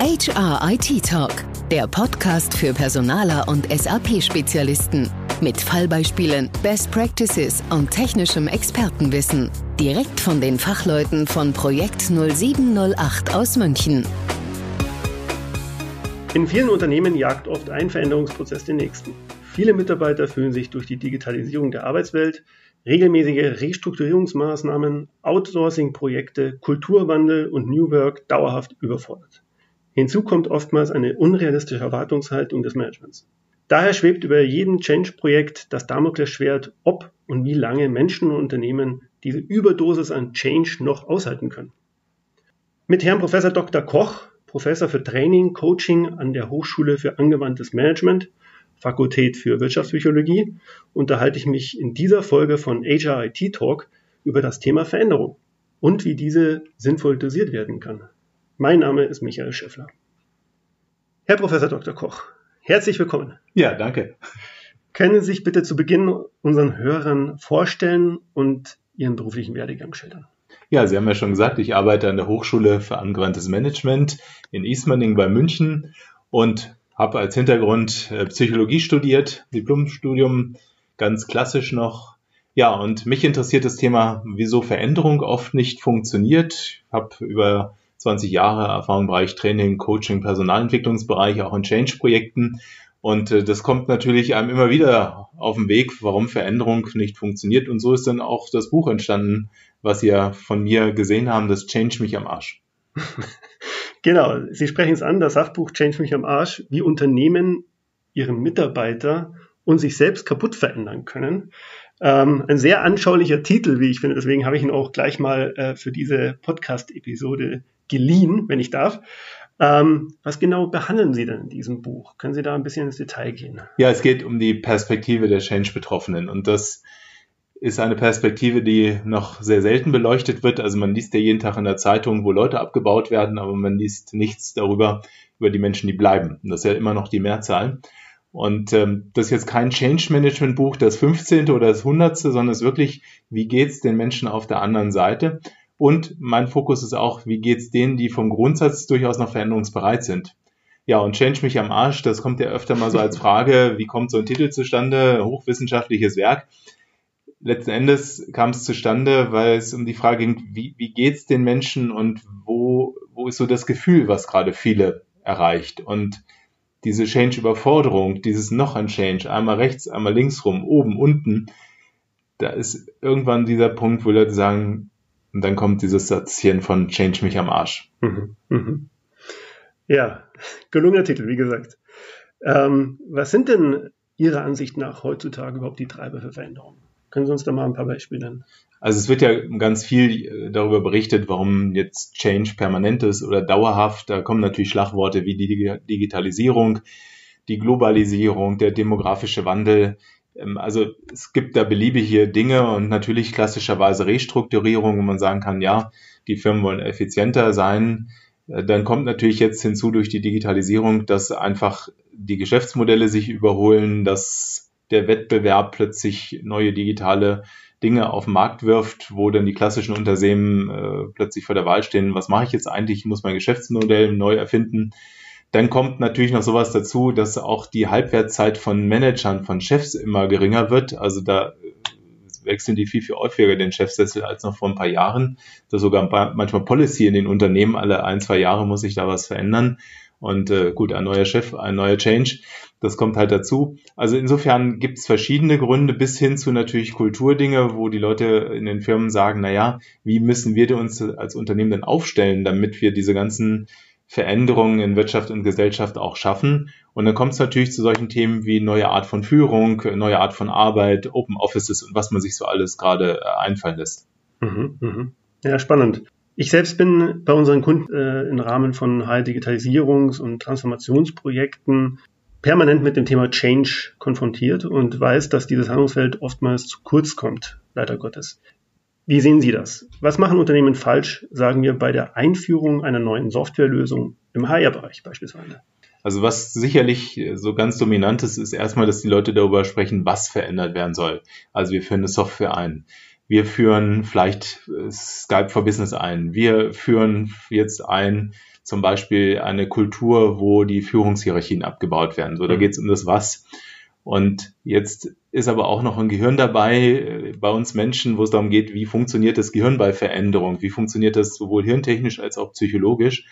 HR IT Talk, der Podcast für Personaler und SAP-Spezialisten. Mit Fallbeispielen, Best Practices und technischem Expertenwissen. Direkt von den Fachleuten von Projekt 0708 aus München. In vielen Unternehmen jagt oft ein Veränderungsprozess den nächsten. Viele Mitarbeiter fühlen sich durch die Digitalisierung der Arbeitswelt regelmäßige Restrukturierungsmaßnahmen, Outsourcing-Projekte, Kulturwandel und New Work dauerhaft überfordert. Hinzu kommt oftmals eine unrealistische Erwartungshaltung des Managements. Daher schwebt über jedem Change-Projekt das Damoklesschwert, ob und wie lange Menschen und Unternehmen diese Überdosis an Change noch aushalten können. Mit Herrn Professor Dr. Koch, Professor für Training, Coaching an der Hochschule für angewandtes Management Fakultät für Wirtschaftspsychologie unterhalte ich mich in dieser Folge von HR IT Talk über das Thema Veränderung und wie diese sinnvoll dosiert werden kann. Mein Name ist Michael Schäffler. Herr Professor Dr. Koch, herzlich willkommen. Ja, danke. Können Sie sich bitte zu Beginn unseren Hörern vorstellen und Ihren beruflichen Werdegang schildern? Ja, Sie haben ja schon gesagt, ich arbeite an der Hochschule für angewandtes Management in Ismaning bei München und habe als Hintergrund äh, Psychologie studiert, Diplomstudium, ganz klassisch noch. Ja, und mich interessiert das Thema, wieso Veränderung oft nicht funktioniert. Ich habe über 20 Jahre Erfahrung im Bereich Training, Coaching, Personalentwicklungsbereich, auch in Change-Projekten. Und äh, das kommt natürlich einem immer wieder auf den Weg, warum Veränderung nicht funktioniert. Und so ist dann auch das Buch entstanden, was ja von mir gesehen haben, das Change mich am Arsch. Genau, Sie sprechen es an, das Sachbuch Change mich am Arsch, wie Unternehmen ihre Mitarbeiter und sich selbst kaputt verändern können. Ähm, ein sehr anschaulicher Titel, wie ich finde. Deswegen habe ich ihn auch gleich mal äh, für diese Podcast-Episode geliehen, wenn ich darf. Ähm, was genau behandeln Sie denn in diesem Buch? Können Sie da ein bisschen ins Detail gehen? Ja, es geht um die Perspektive der Change-Betroffenen und das ist eine Perspektive, die noch sehr selten beleuchtet wird. Also man liest ja jeden Tag in der Zeitung, wo Leute abgebaut werden, aber man liest nichts darüber, über die Menschen, die bleiben. Und das ist ja immer noch die Mehrzahl. Und ähm, das ist jetzt kein Change Management Buch, das 15. oder das 100., sondern es ist wirklich, wie geht's den Menschen auf der anderen Seite? Und mein Fokus ist auch, wie geht's denen, die vom Grundsatz durchaus noch veränderungsbereit sind? Ja, und Change mich am Arsch, das kommt ja öfter mal so als Frage, wie kommt so ein Titel zustande, hochwissenschaftliches Werk letzten Endes kam es zustande, weil es um die Frage ging, wie, wie geht's den Menschen und wo, wo ist so das Gefühl, was gerade viele erreicht. Und diese Change-Überforderung, dieses noch ein Change, einmal rechts, einmal links rum, oben, unten, da ist irgendwann dieser Punkt, wo Leute sagen, und dann kommt dieses Satzchen von Change mich am Arsch. Mhm, mhm. Ja, gelungener Titel, wie gesagt. Ähm, was sind denn Ihrer Ansicht nach heutzutage überhaupt die Treiber für Veränderungen? Können Sie uns da mal ein paar Beispiele nennen? Also es wird ja ganz viel äh, darüber berichtet, warum jetzt Change permanent ist oder dauerhaft. Da kommen natürlich Schlagworte wie die Digitalisierung, die Globalisierung, der demografische Wandel. Ähm, also es gibt da beliebige Dinge und natürlich klassischerweise Restrukturierung, wo man sagen kann, ja, die Firmen wollen effizienter sein. Äh, dann kommt natürlich jetzt hinzu durch die Digitalisierung, dass einfach die Geschäftsmodelle sich überholen, dass der Wettbewerb plötzlich neue digitale Dinge auf den Markt wirft, wo dann die klassischen Unternehmen äh, plötzlich vor der Wahl stehen, was mache ich jetzt eigentlich, ich muss mein Geschäftsmodell neu erfinden. Dann kommt natürlich noch sowas dazu, dass auch die Halbwertszeit von Managern, von Chefs immer geringer wird. Also da äh, wechseln die viel, viel häufiger den Chefsessel als noch vor ein paar Jahren. Da sogar manchmal Policy in den Unternehmen, alle ein, zwei Jahre muss sich da was verändern. Und äh, gut, ein neuer Chef, ein neuer Change, das kommt halt dazu. Also insofern gibt es verschiedene Gründe bis hin zu natürlich Kulturdinge, wo die Leute in den Firmen sagen, na ja, wie müssen wir uns als Unternehmen denn aufstellen, damit wir diese ganzen Veränderungen in Wirtschaft und Gesellschaft auch schaffen. Und dann kommt es natürlich zu solchen Themen wie neue Art von Führung, neue Art von Arbeit, Open Offices und was man sich so alles gerade äh, einfallen lässt. Mhm, mhm. Ja, spannend. Ich selbst bin bei unseren Kunden äh, im Rahmen von Digitalisierungs- und Transformationsprojekten permanent mit dem Thema Change konfrontiert und weiß, dass dieses Handlungsfeld oftmals zu kurz kommt, leider Gottes. Wie sehen Sie das? Was machen Unternehmen falsch, sagen wir, bei der Einführung einer neuen Softwarelösung im HR-Bereich beispielsweise? Also was sicherlich so ganz dominant ist, ist erstmal, dass die Leute darüber sprechen, was verändert werden soll. Also wir führen eine Software ein. Wir führen vielleicht äh, Skype for Business ein. Wir führen jetzt ein zum Beispiel eine Kultur, wo die Führungshierarchien abgebaut werden. So, da mhm. geht es um das Was. Und jetzt ist aber auch noch ein Gehirn dabei äh, bei uns Menschen, wo es darum geht, wie funktioniert das Gehirn bei Veränderung? Wie funktioniert das sowohl hirntechnisch als auch psychologisch?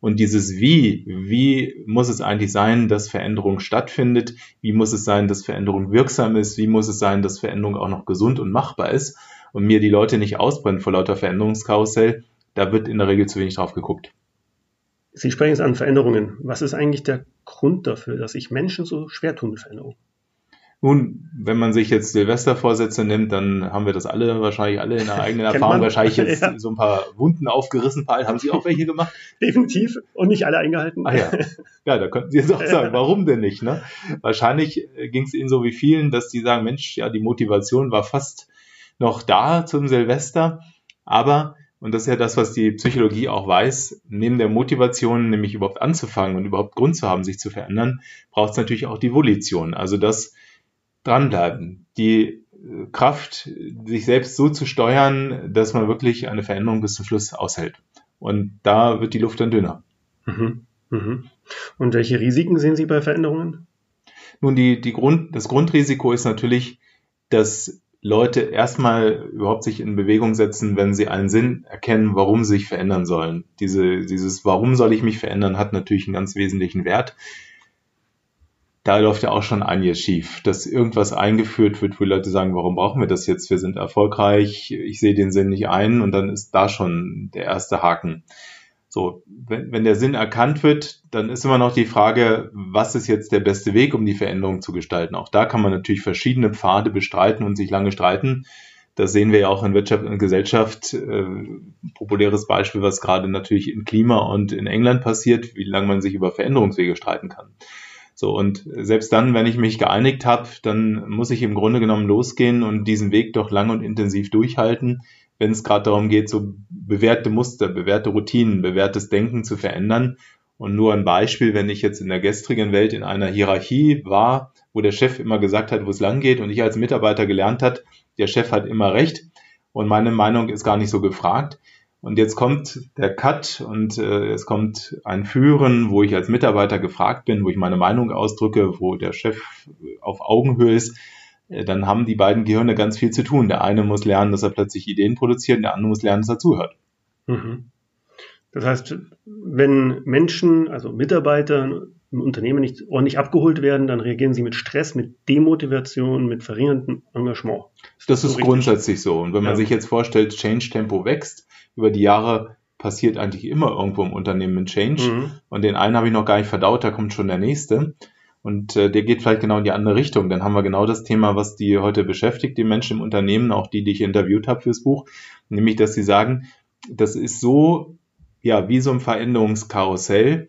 Und dieses Wie, wie muss es eigentlich sein, dass Veränderung stattfindet? Wie muss es sein, dass Veränderung wirksam ist? Wie muss es sein, dass Veränderung auch noch gesund und machbar ist? Und mir die Leute nicht ausbrennen vor lauter Veränderungskarussell, da wird in der Regel zu wenig drauf geguckt. Sie sprechen es an Veränderungen. Was ist eigentlich der Grund dafür, dass sich Menschen so schwer tun mit Veränderungen? Nun, wenn man sich jetzt Silvestervorsätze nimmt, dann haben wir das alle, wahrscheinlich alle in der eigenen Erfahrung, wahrscheinlich jetzt ja. so ein paar Wunden aufgerissen. Paul, haben Sie auch welche gemacht? Definitiv und nicht alle eingehalten. Ah, ja. ja, da könnten Sie jetzt auch sagen, warum denn nicht? Ne? Wahrscheinlich ging es Ihnen so wie vielen, dass die sagen, Mensch, ja, die Motivation war fast noch da zum Silvester, aber und das ist ja das, was die Psychologie auch weiß. Neben der Motivation, nämlich überhaupt anzufangen und überhaupt Grund zu haben, sich zu verändern, braucht es natürlich auch die Volition. Also das, dranbleiben, die äh, Kraft, sich selbst so zu steuern, dass man wirklich eine Veränderung bis zum Schluss aushält. Und da wird die Luft dann dünner. Mhm. Mhm. Und welche Risiken sehen Sie bei Veränderungen? Nun, die, die Grund, das Grundrisiko ist natürlich, dass Leute erstmal überhaupt sich in Bewegung setzen, wenn sie einen Sinn erkennen, warum sie sich verändern sollen. Diese, dieses Warum soll ich mich verändern hat natürlich einen ganz wesentlichen Wert da läuft ja auch schon einiges schief, dass irgendwas eingeführt wird, wo Leute sagen, warum brauchen wir das jetzt? Wir sind erfolgreich, ich sehe den Sinn nicht ein und dann ist da schon der erste Haken. So, wenn, wenn der Sinn erkannt wird, dann ist immer noch die Frage, was ist jetzt der beste Weg, um die Veränderung zu gestalten? Auch da kann man natürlich verschiedene Pfade bestreiten und sich lange streiten. Das sehen wir ja auch in Wirtschaft und Gesellschaft. Äh, populäres Beispiel, was gerade natürlich in Klima und in England passiert, wie lange man sich über Veränderungswege streiten kann. So, und selbst dann, wenn ich mich geeinigt habe, dann muss ich im Grunde genommen losgehen und diesen Weg doch lang und intensiv durchhalten, wenn es gerade darum geht, so bewährte Muster, bewährte Routinen, bewährtes Denken zu verändern. Und nur ein Beispiel, wenn ich jetzt in der gestrigen Welt in einer Hierarchie war, wo der Chef immer gesagt hat, wo es lang geht und ich als Mitarbeiter gelernt hat, der Chef hat immer recht. Und meine Meinung ist gar nicht so gefragt, und jetzt kommt der Cut und äh, es kommt ein Führen, wo ich als Mitarbeiter gefragt bin, wo ich meine Meinung ausdrücke, wo der Chef auf Augenhöhe ist. Äh, dann haben die beiden Gehirne ganz viel zu tun. Der eine muss lernen, dass er plötzlich Ideen produziert, der andere muss lernen, dass er zuhört. Mhm. Das heißt, wenn Menschen, also Mitarbeiter im Unternehmen nicht ordentlich abgeholt werden, dann reagieren sie mit Stress, mit Demotivation, mit verringerndem Engagement. Das, ist so grundsätzlich so. Und wenn man ja. sich jetzt vorstellt, Change Tempo wächst, über die Jahre passiert eigentlich immer irgendwo im Unternehmen ein Change. Mhm. Und den einen habe ich noch gar nicht verdaut, da kommt schon der nächste. Und äh, der geht vielleicht genau in die andere Richtung. Dann haben wir genau das Thema, was die heute beschäftigt, die Menschen im Unternehmen, auch die, die ich interviewt habe fürs Buch, nämlich, dass sie sagen, das ist so, ja, wie so ein Veränderungskarussell,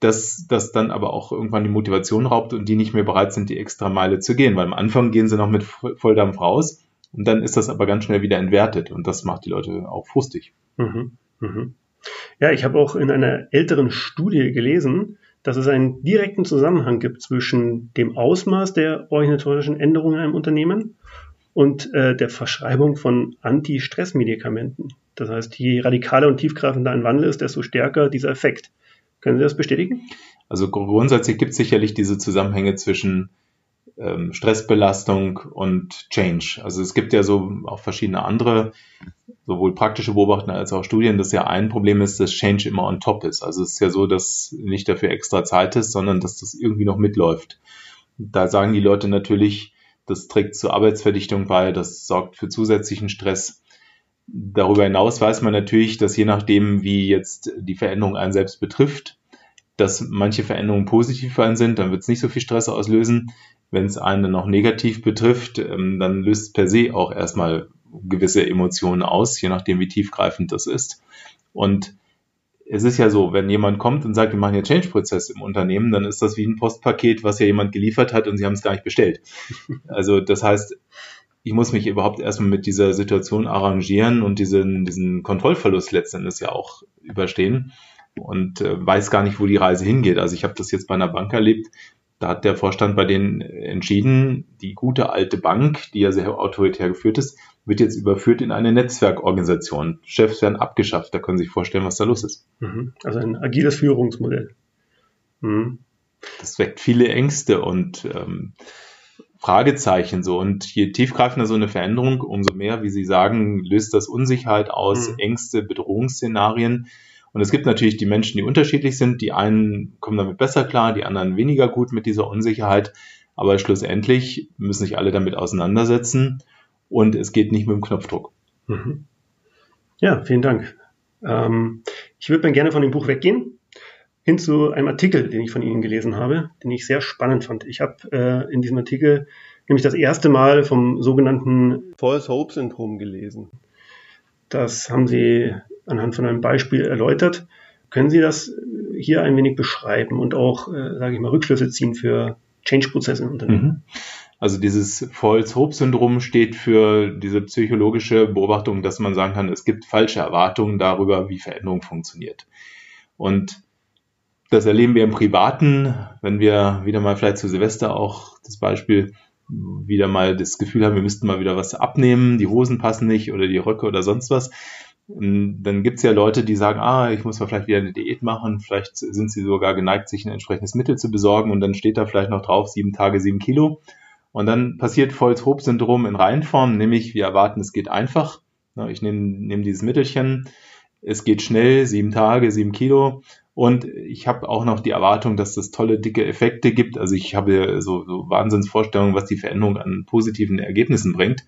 dass das dann aber auch irgendwann die Motivation raubt und die nicht mehr bereit sind, die extra Meile zu gehen. Weil am Anfang gehen sie noch mit Volldampf raus und dann ist das aber ganz schnell wieder entwertet und das macht die Leute auch frustig. Mhm, mhm. Ja, ich habe auch in einer älteren Studie gelesen, dass es einen direkten Zusammenhang gibt zwischen dem Ausmaß der organisatorischen Änderungen in einem Unternehmen und äh, der Verschreibung von Anti-Stress-Medikamenten. Das heißt, je radikaler und tiefgreifender ein Wandel ist, desto stärker dieser Effekt. Können Sie das bestätigen? Also grundsätzlich gibt es sicherlich diese Zusammenhänge zwischen ähm, Stressbelastung und Change. Also es gibt ja so auch verschiedene andere, sowohl praktische Beobachtungen als auch Studien, dass ja ein Problem ist, dass Change immer on top ist. Also es ist ja so, dass nicht dafür extra Zeit ist, sondern dass das irgendwie noch mitläuft. Da sagen die Leute natürlich, das trägt zur Arbeitsverdichtung bei, das sorgt für zusätzlichen Stress. Darüber hinaus weiß man natürlich, dass je nachdem, wie jetzt die Veränderung einen selbst betrifft, dass manche Veränderungen positiv für einen sind, dann wird es nicht so viel Stress auslösen. Wenn es einen noch negativ betrifft, ähm, dann löst per se auch erstmal gewisse Emotionen aus, je nachdem, wie tiefgreifend das ist. Und es ist ja so, wenn jemand kommt und sagt, wir machen ja Change-Prozess im Unternehmen, dann ist das wie ein Postpaket, was ja jemand geliefert hat und sie haben es gar nicht bestellt. Also das heißt, ich muss mich überhaupt erstmal mit dieser Situation arrangieren und diesen, diesen Kontrollverlust letztendlich ja auch überstehen und äh, weiß gar nicht, wo die Reise hingeht. Also ich habe das jetzt bei einer Bank erlebt, da hat der Vorstand bei denen entschieden, die gute alte Bank, die ja sehr autoritär geführt ist, wird jetzt überführt in eine Netzwerkorganisation. Chefs werden abgeschafft. Da können Sie sich vorstellen, was da los ist. Mhm. Also ein agiles Führungsmodell. Mhm. Das weckt viele Ängste und ähm, Fragezeichen so. Und je tiefgreifender so eine Veränderung, umso mehr, wie Sie sagen, löst das Unsicherheit aus, mhm. Ängste, Bedrohungsszenarien. Und es gibt natürlich die Menschen, die unterschiedlich sind. Die einen kommen damit besser klar, die anderen weniger gut mit dieser Unsicherheit. Aber schlussendlich müssen sich alle damit auseinandersetzen. Und es geht nicht mit dem Knopfdruck. Mhm. Ja, vielen Dank. Ähm, ich würde gerne von dem Buch weggehen hin zu einem Artikel, den ich von Ihnen gelesen habe, den ich sehr spannend fand. Ich habe äh, in diesem Artikel nämlich das erste Mal vom sogenannten False Hope Syndrom gelesen. Das haben Sie anhand von einem Beispiel erläutert. Können Sie das hier ein wenig beschreiben und auch, äh, sage ich mal, Rückschlüsse ziehen für Change-Prozesse in Unternehmen? Mhm. Also dieses False Hope Syndrom steht für diese psychologische Beobachtung, dass man sagen kann, es gibt falsche Erwartungen darüber, wie Veränderung funktioniert. Und das erleben wir im Privaten, wenn wir wieder mal vielleicht zu Silvester auch das Beispiel wieder mal das Gefühl haben, wir müssten mal wieder was abnehmen, die Hosen passen nicht oder die Röcke oder sonst was. Dann gibt's ja Leute, die sagen, ah, ich muss mal vielleicht wieder eine Diät machen, vielleicht sind sie sogar geneigt, sich ein entsprechendes Mittel zu besorgen und dann steht da vielleicht noch drauf, sieben Tage, sieben Kilo. Und dann passiert Volz-Hope-Syndrom in Reihenform, nämlich wir erwarten, es geht einfach. Ich nehme, nehme dieses Mittelchen, es geht schnell, sieben Tage, sieben Kilo und ich habe auch noch die Erwartung, dass das tolle, dicke Effekte gibt. Also ich habe so, so Wahnsinnsvorstellungen, was die Veränderung an positiven Ergebnissen bringt.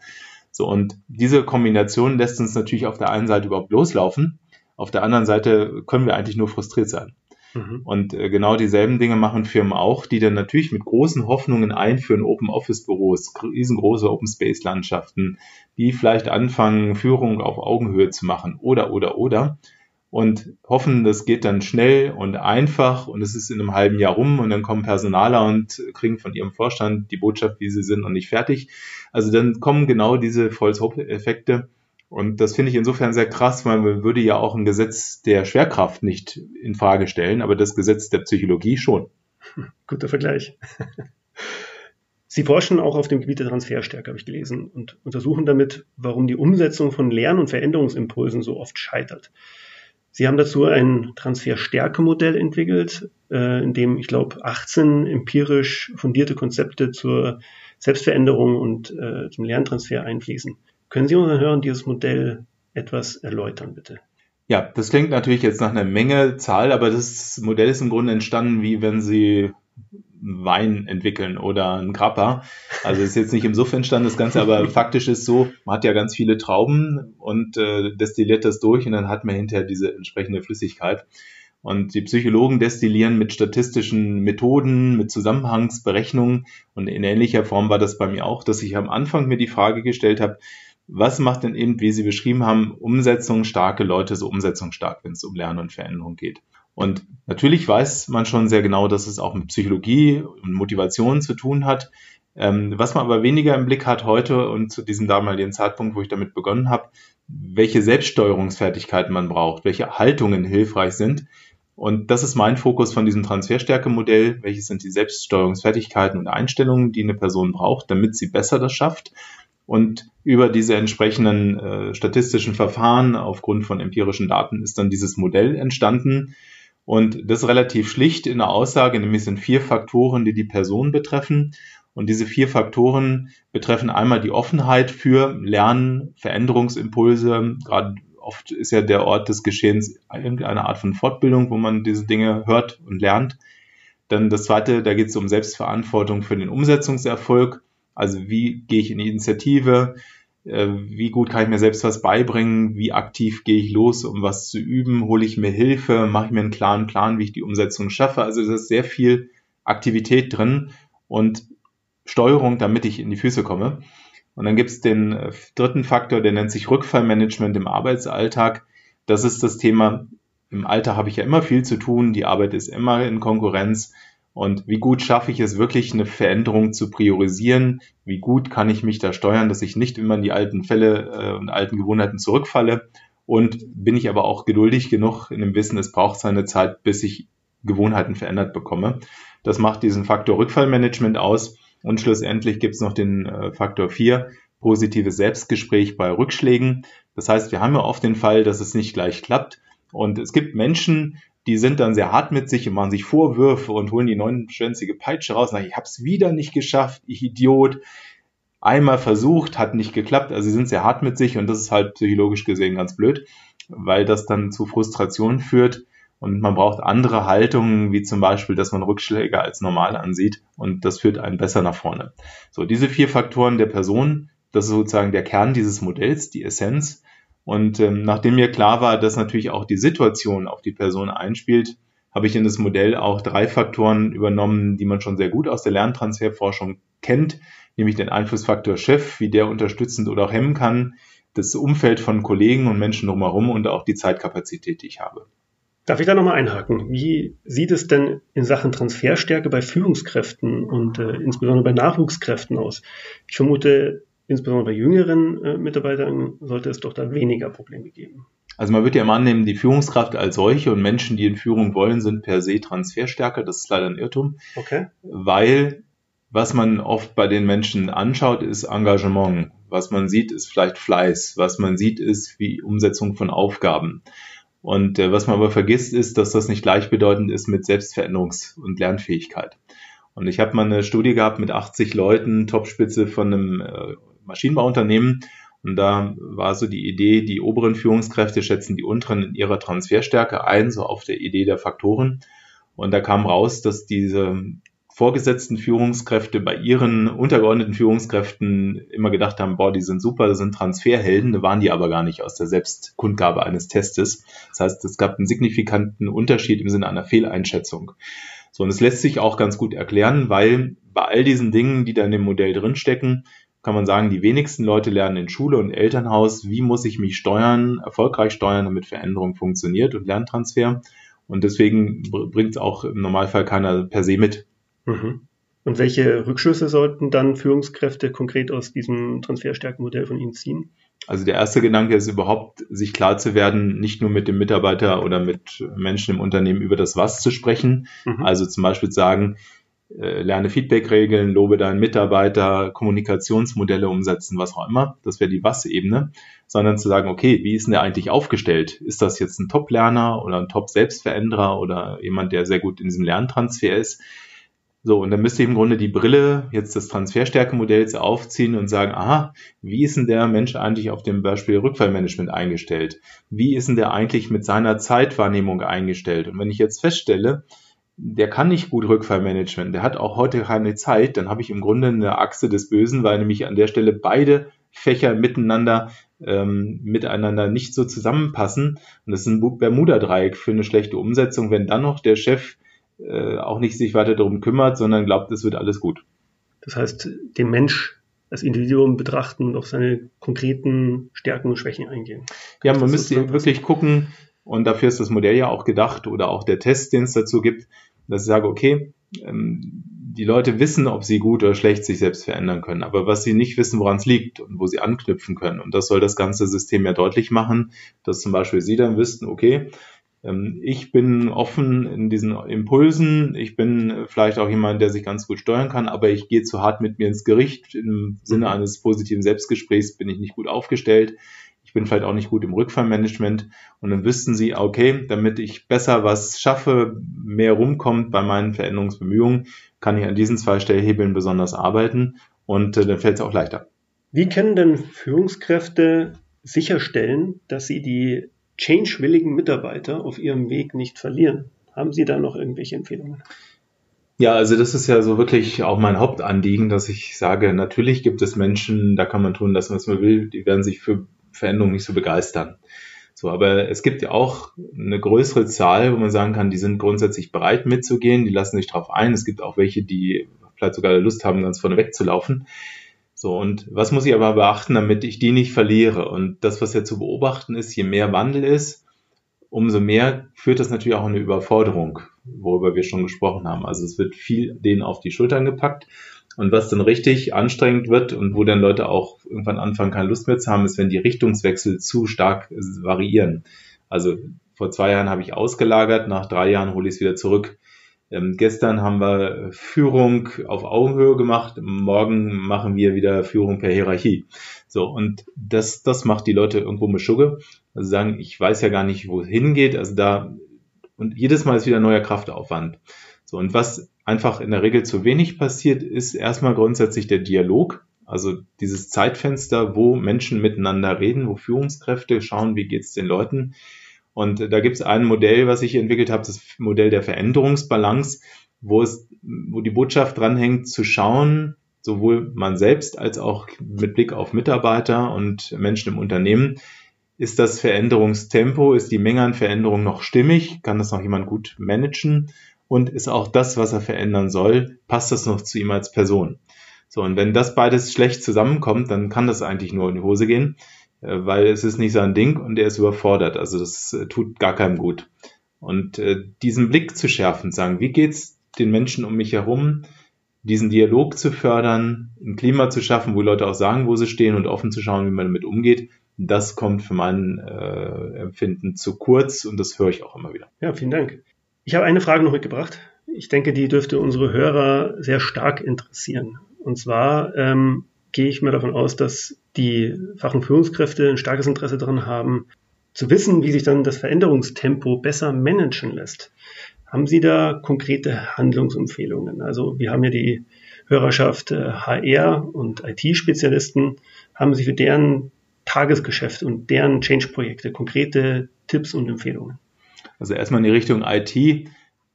So, und diese Kombination lässt uns natürlich auf der einen Seite überhaupt loslaufen. Auf der anderen Seite können wir eigentlich nur frustriert sein. Mhm. Und äh, genau dieselben Dinge machen Firmen auch, die dann natürlich mit großen Hoffnungen einführen, Open Office Büros, riesengroße Open Space Landschaften, die vielleicht anfangen, Führung auf Augenhöhe zu machen oder, oder, oder und hoffen, das geht dann schnell und einfach und es ist in einem halben Jahr rum und dann kommen Personaler und kriegen von ihrem Vorstand die Botschaft, wie sie sind und nicht fertig. Also dann kommen genau diese False-Hope-Effekte und das finde ich insofern sehr krass, weil man würde ja auch ein Gesetz der Schwerkraft nicht in Frage stellen, aber das Gesetz der Psychologie schon. Guter Vergleich. Sie forschen auch auf dem Gebiet der Transferstärke, habe ich gelesen, und untersuchen damit, warum die Umsetzung von Lern- und Veränderungsimpulsen so oft scheitert. Sie haben dazu ein Transferstärke-Modell entwickelt, äh, in dem, ich glaube, 18 empirisch fundierte Konzepte zur Selbstveränderung und äh, zum Lerntransfer einfließen. Können Sie unseren Hörern dieses Modell etwas erläutern, bitte? Ja, das klingt natürlich jetzt nach einer Menge Zahl, aber das Modell ist im Grunde entstanden, wie wenn Sie Wein entwickeln oder ein Grappa. Also ist jetzt nicht im Suff entstanden das Ganze, aber faktisch ist so, man hat ja ganz viele Trauben und äh, destilliert das durch und dann hat man hinterher diese entsprechende Flüssigkeit. Und die Psychologen destillieren mit statistischen Methoden, mit Zusammenhangsberechnungen und in ähnlicher Form war das bei mir auch, dass ich am Anfang mir die Frage gestellt habe, was macht denn eben, wie Sie beschrieben haben, umsetzungsstarke Leute so umsetzungsstark, wenn es um Lernen und Veränderung geht? Und natürlich weiß man schon sehr genau, dass es auch mit Psychologie und Motivation zu tun hat. Ähm, was man aber weniger im Blick hat heute und zu diesem damaligen Zeitpunkt, wo ich damit begonnen habe, welche Selbststeuerungsfertigkeiten man braucht, welche Haltungen hilfreich sind. Und das ist mein Fokus von diesem Transferstärke-Modell. Welche sind die Selbststeuerungsfertigkeiten und Einstellungen, die eine Person braucht, damit sie besser das schafft? Und über diese entsprechenden äh, statistischen Verfahren aufgrund von empirischen Daten ist dann dieses Modell entstanden, und das ist relativ schlicht in der Aussage, nämlich sind vier Faktoren, die die Person betreffen. Und diese vier Faktoren betreffen einmal die Offenheit für Lernen, Veränderungsimpulse. Gerade oft ist ja der Ort des Geschehens irgendeine Art von Fortbildung, wo man diese Dinge hört und lernt. Dann das zweite, da geht es um Selbstverantwortung für den Umsetzungserfolg. Also wie gehe ich in die Initiative? Äh, wie gut kann ich mir selbst was beibringen, wie aktiv gehe ich los, um was zu üben, hole ich mir Hilfe, mache ich mir einen klaren Plan, wie ich die Umsetzung schaffe. Also da ist sehr viel Aktivität drin und Steuerung, damit ich in die Füße komme. Und dann gibt es den äh, dritten Faktor, der nennt sich Rückfallmanagement im Arbeitsalltag. Das ist das Thema, im Alter habe ich ja immer viel zu tun, die Arbeit ist immer in Konkurrenz und wie gut schaffe ich es wirklich, eine Veränderung zu priorisieren? Wie gut kann ich mich da steuern, dass ich nicht immer in die alten Fälle äh, und alten Gewohnheiten zurückfalle? Und bin ich aber auch geduldig genug in dem Wissen, es braucht seine Zeit, bis ich Gewohnheiten verändert bekomme. Das macht diesen Faktor Rückfallmanagement aus. Und schlussendlich gibt es noch den äh, Faktor 4, positives Selbstgespräch bei Rückschlägen. Das heißt, wir haben ja oft den Fall, dass es nicht gleich klappt. Und es gibt Menschen, die sind dann sehr hart mit sich und machen sich Vorwürfe und holen die neunschwänzige Peitsche raus. Na, ich habe es wieder nicht geschafft, ich Idiot. Einmal versucht, hat nicht geklappt. Also sie sind sehr hart mit sich und das ist halt psychologisch gesehen ganz blöd, weil das dann zu Frustration führt und man braucht andere Haltungen, wie zum Beispiel, dass man Rückschläge als normal ansieht und das führt einen besser nach vorne. So, diese vier Faktoren der Person, das ist sozusagen der Kern dieses Modells, die Essenz. Und ähm, nachdem mir klar war, dass natürlich auch die Situation auf die Person einspielt, habe ich in das Modell auch drei Faktoren übernommen, die man schon sehr gut aus der Lerntransferforschung kennt, nämlich den Einflussfaktor Chef, wie der unterstützend oder auch hemmen kann, das Umfeld von Kollegen und Menschen drumherum und auch die Zeitkapazität, die ich habe. Darf ich da nochmal einhaken? Wie sieht es denn in Sachen Transferstärke bei Führungskräften und äh, insbesondere bei Nachwuchskräften aus? Ich vermute, insbesondere bei jüngeren äh, Mitarbeitern sollte es doch da weniger Probleme geben. Also man wird ja immer annehmen, die Führungskraft als solche und Menschen, die in Führung wollen, sind per se transferstärker. Das ist leider ein Irrtum. Okay. Weil was man oft bei den Menschen anschaut, ist Engagement. Was man sieht, ist vielleicht Fleiß. Was man sieht, ist wie Umsetzung von Aufgaben. Und äh, was man aber vergisst, ist, dass das nicht gleichbedeutend ist mit Selbstveränderungs- und Lernfähigkeit. Und ich habe mal eine Studie gehabt mit 80 Leuten, Topspitze von einem äh, Maschinenbauunternehmen. Und da war so die Idee, die oberen Führungskräfte schätzen die unteren in ihrer Transferstärke ein, so auf der Idee der Faktoren. Und da kam raus, dass diese vorgesetzten Führungskräfte bei ihren untergeordneten Führungskräften immer gedacht haben, boah, die sind super, das sind Transferhelden, da waren die aber gar nicht aus der Selbstkundgabe eines Testes. Das heißt, es gab einen signifikanten Unterschied im Sinne einer Fehleinschätzung. So, und es lässt sich auch ganz gut erklären, weil bei all diesen Dingen, die da in dem Modell drinstecken, kann man sagen, die wenigsten Leute lernen in Schule und Elternhaus, wie muss ich mich steuern, erfolgreich steuern, damit Veränderung funktioniert und Lerntransfer. Und deswegen bringt es auch im Normalfall keiner per se mit. Mhm. Und welche Rückschlüsse sollten dann Führungskräfte konkret aus diesem Transferstärkenmodell von Ihnen ziehen? Also der erste Gedanke ist überhaupt, sich klar zu werden, nicht nur mit dem Mitarbeiter oder mit Menschen im Unternehmen über das Was zu sprechen. Mhm. Also zum Beispiel sagen, äh, lerne Feedback-Regeln, lobe deinen Mitarbeiter, Kommunikationsmodelle umsetzen, was auch immer. Das wäre die Was-Ebene. Sondern zu sagen, okay, wie ist denn der eigentlich aufgestellt? Ist das jetzt ein Top-Lerner oder ein Top-Selbstveränderer oder jemand, der sehr gut in diesem Lerntransfer ist? So, und dann müsste ich im Grunde die Brille jetzt des Transferstärkemodells aufziehen und sagen, aha, wie ist denn der Mensch eigentlich auf dem Beispiel Rückfallmanagement eingestellt? Wie ist denn der eigentlich mit seiner Zeitwahrnehmung eingestellt? Und wenn ich jetzt feststelle, der kann nicht gut Rückfallmanagement, der hat auch heute keine Zeit, dann habe ich im Grunde eine Achse des Bösen, weil nämlich an der Stelle beide Fächer miteinander ähm, miteinander nicht so zusammenpassen. Und das ist ein Bermuda-Dreieck für eine schlechte Umsetzung, wenn dann noch der Chef äh, auch nicht sich weiter darum kümmert, sondern glaubt, es wird alles gut. Das heißt, den Mensch als Individuum betrachten und auf seine konkreten Stärken und Schwächen eingehen. Ja, man müsste wirklich gucken, und dafür ist das Modell ja auch gedacht oder auch der Test, den es dazu gibt, dass ich sage, okay, ähm, die Leute wissen, ob sie gut oder schlecht sich selbst verändern können, aber was sie nicht wissen, woran es liegt und wo sie anknüpfen können. Und das soll das ganze System ja deutlich machen, dass zum Beispiel sie dann wüssten, okay, ähm, ich bin offen in diesen Impulsen. Ich bin vielleicht auch jemand, der sich ganz gut steuern kann, aber ich gehe zu hart mit mir ins Gericht. Im Sinne mhm. eines positiven Selbstgesprächs bin ich nicht gut aufgestellt. Ich bin vielleicht auch nicht gut im Rückfallmanagement. Und dann wüssten sie, okay, damit ich besser was schaffe, mehr rumkommt bei meinen Veränderungsbemühungen, kann ich an diesen zwei Stellhebeln besonders arbeiten und äh, dann fällt es auch leichter. Wie können denn Führungskräfte sicherstellen, dass sie die change-willigen Mitarbeiter auf ihrem Weg nicht verlieren. Haben Sie da noch irgendwelche Empfehlungen? Ja, also das ist ja so wirklich auch mein Hauptanliegen, dass ich sage, natürlich gibt es Menschen, da kann man tun, das, was man will, die werden sich für Veränderungen nicht so begeistern. So, aber es gibt ja auch eine größere Zahl, wo man sagen kann, die sind grundsätzlich bereit mitzugehen, die lassen sich darauf ein. Es gibt auch welche, die vielleicht sogar Lust haben, ganz vorne wegzulaufen. So, und was muss ich aber beachten, damit ich die nicht verliere? Und das, was ja zu beobachten ist, je mehr Wandel ist, umso mehr führt das natürlich auch eine Überforderung, worüber wir schon gesprochen haben. Also es wird viel denen auf die Schultern gepackt. Und was dann richtig anstrengend wird und wo dann Leute auch irgendwann anfangen, keine Lust mehr zu haben, ist, wenn die Richtungswechsel zu stark variieren. Also vor zwei Jahren habe ich ausgelagert, nach drei Jahren hole ich es wieder zurück. Ähm, gestern haben wir Führung auf Augenhöhe gemacht, morgen machen wir wieder Führung per Hierarchie. So, und das, das macht die Leute irgendwo mit Schugge. Also sagen, ich weiß ja gar nicht, wo es hingeht. Also da, und jedes Mal ist wieder neuer Kraftaufwand. So, und was einfach in der Regel zu wenig passiert, ist erstmal grundsätzlich der Dialog. Also dieses Zeitfenster, wo Menschen miteinander reden, wo Führungskräfte schauen, wie geht's den Leuten. Und da gibt es ein Modell, was ich entwickelt habe, das Modell der Veränderungsbalance, wo es, wo die Botschaft dranhängt, zu schauen, sowohl man selbst als auch mit Blick auf Mitarbeiter und Menschen im Unternehmen, ist das Veränderungstempo, ist die Menge an Veränderungen noch stimmig, kann das noch jemand gut managen und ist auch das, was er verändern soll, passt das noch zu ihm als Person. So, und wenn das beides schlecht zusammenkommt, dann kann das eigentlich nur in die Hose gehen, äh, weil es ist nicht sein Ding und er ist überfordert. Also das äh, tut gar keinem gut. Und äh, diesen Blick zu schärfen, sagen, wie geht's den Menschen um mich herum, diesen Dialog zu fördern, ein Klima zu schaffen, wo Leute auch sagen, wo sie stehen und offen zu schauen, wie man damit umgeht, das kommt für mein äh, Empfinden zu kurz und das höre ich auch immer wieder. Ja, vielen Dank. Ich habe eine Frage noch mitgebracht. Ich denke, die dürfte unsere Hörer sehr stark interessieren. Und zwar ähm, gehe ich mir davon aus, dass die Fach- und Führungskräfte ein starkes Interesse daran haben, zu wissen, wie sich dann das Veränderungstempo besser managen lässt. Haben Sie da konkrete Handlungsempfehlungen? Also wir haben ja die Hörerschaft HR äh, und IT-Spezialisten. Haben Sie für deren Tagesgeschäft und deren Change-Projekte konkrete Tipps und Empfehlungen? Also erstmal in die Richtung IT.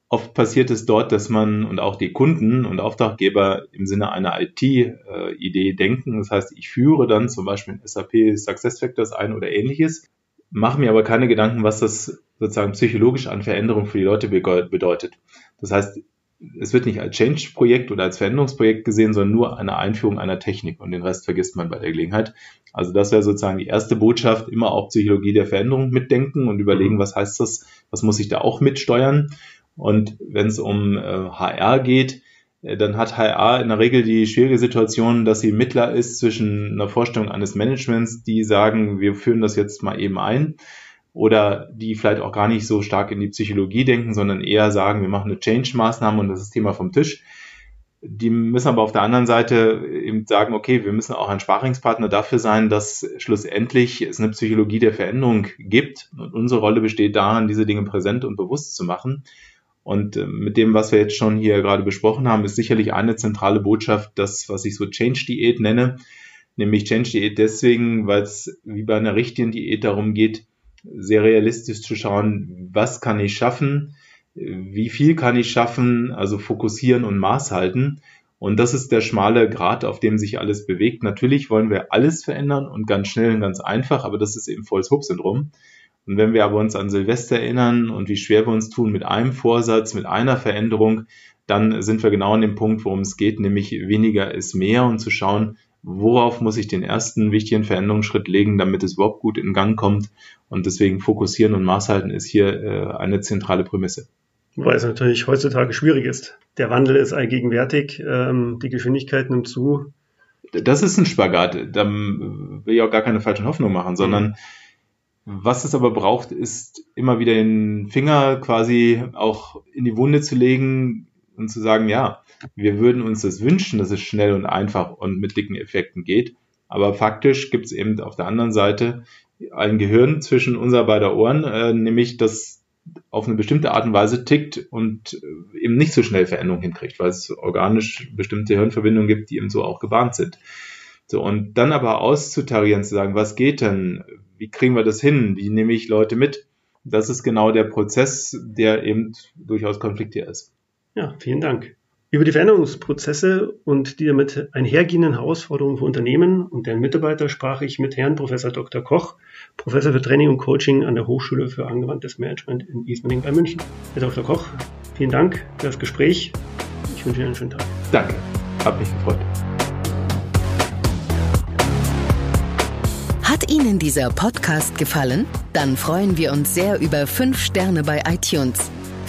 Oft passiert es dort, dass man und auch die Kunden und Auftraggeber im Sinne einer IT-Idee denken. Das heißt, ich führe dann zum Beispiel in SAP SuccessFactors ein oder ähnliches, mache mir aber keine Gedanken, was das sozusagen psychologisch an Veränderung für die Leute bedeutet. Das heißt, es wird nicht als Change-Projekt oder als Veränderungsprojekt gesehen, sondern nur eine Einführung einer Technik und den Rest vergisst man bei der Gelegenheit. Also das wäre sozusagen die erste Botschaft, immer auch Psychologie der Veränderung mitdenken und überlegen, mhm. was heißt das, was muss ich da auch mitsteuern. Und wenn es um äh, HR geht, äh, dann hat HR in der Regel die schwierige Situation, dass sie Mittler ist zwischen einer Vorstellung eines Managements, die sagen, wir führen das jetzt mal eben ein oder die vielleicht auch gar nicht so stark in die Psychologie denken, sondern eher sagen, wir machen eine Change-Maßnahme und das ist Thema vom Tisch. Die müssen aber auf der anderen Seite eben sagen, okay, wir müssen auch ein Sparingspartner dafür sein, dass schlussendlich es eine Psychologie der Veränderung gibt. Und unsere Rolle besteht darin, diese Dinge präsent und bewusst zu machen. Und äh, mit dem, was wir jetzt schon hier gerade besprochen haben, ist sicherlich eine zentrale Botschaft, das, was ich so Change-Diät nenne. Nämlich Change-Diät deswegen, weil es wie bei einer richtigen Diät darum geht, sehr realistisch zu schauen, was kann ich schaffen, wie viel kann ich schaffen, also fokussieren und Maß halten. Und das ist der schmale Grat, auf dem sich alles bewegt. Natürlich wollen wir alles verändern und ganz schnell und ganz einfach, aber das ist eben volles Hope-Syndrom. Und wenn wir aber uns an Silvester erinnern und wie schwer wir uns tun mit einem Vorsatz, mit einer Veränderung, dann sind wir genau an dem Punkt, worum es geht, nämlich weniger ist mehr und zu schauen, worauf muss ich den ersten wichtigen Veränderungsschritt legen, damit es überhaupt gut in Gang kommt. Und deswegen fokussieren und maßhalten ist hier äh, eine zentrale Prämisse. Wobei es natürlich heutzutage schwierig ist. Der Wandel ist allgegenwärtig, ähm, die Geschwindigkeit nimmt zu. Das ist ein Spagat. Da will ich auch gar keine falschen Hoffnungen machen, sondern mhm. was es aber braucht, ist immer wieder den Finger quasi auch in die Wunde zu legen und zu sagen, ja, wir würden uns das wünschen, dass es schnell und einfach und mit dicken Effekten geht. Aber faktisch gibt es eben auf der anderen Seite ein Gehirn zwischen unser beider Ohren, äh, nämlich das auf eine bestimmte Art und Weise tickt und äh, eben nicht so schnell Veränderungen hinkriegt, weil es organisch bestimmte Hirnverbindungen gibt, die eben so auch gebahnt sind. So, und dann aber auszutarieren, zu sagen, was geht denn? Wie kriegen wir das hin? Wie nehme ich Leute mit? Das ist genau der Prozess, der eben durchaus konfliktiert ist. Ja, vielen Dank. Über die Veränderungsprozesse und die damit einhergehenden Herausforderungen für Unternehmen und deren Mitarbeiter sprach ich mit Herrn Professor Dr. Koch, Professor für Training und Coaching an der Hochschule für angewandtes Management in Ismaning bei München. Herr Dr. Koch, vielen Dank für das Gespräch. Ich wünsche Ihnen einen schönen Tag. Danke, hat mich gefreut. Hat Ihnen dieser Podcast gefallen? Dann freuen wir uns sehr über 5 Sterne bei iTunes.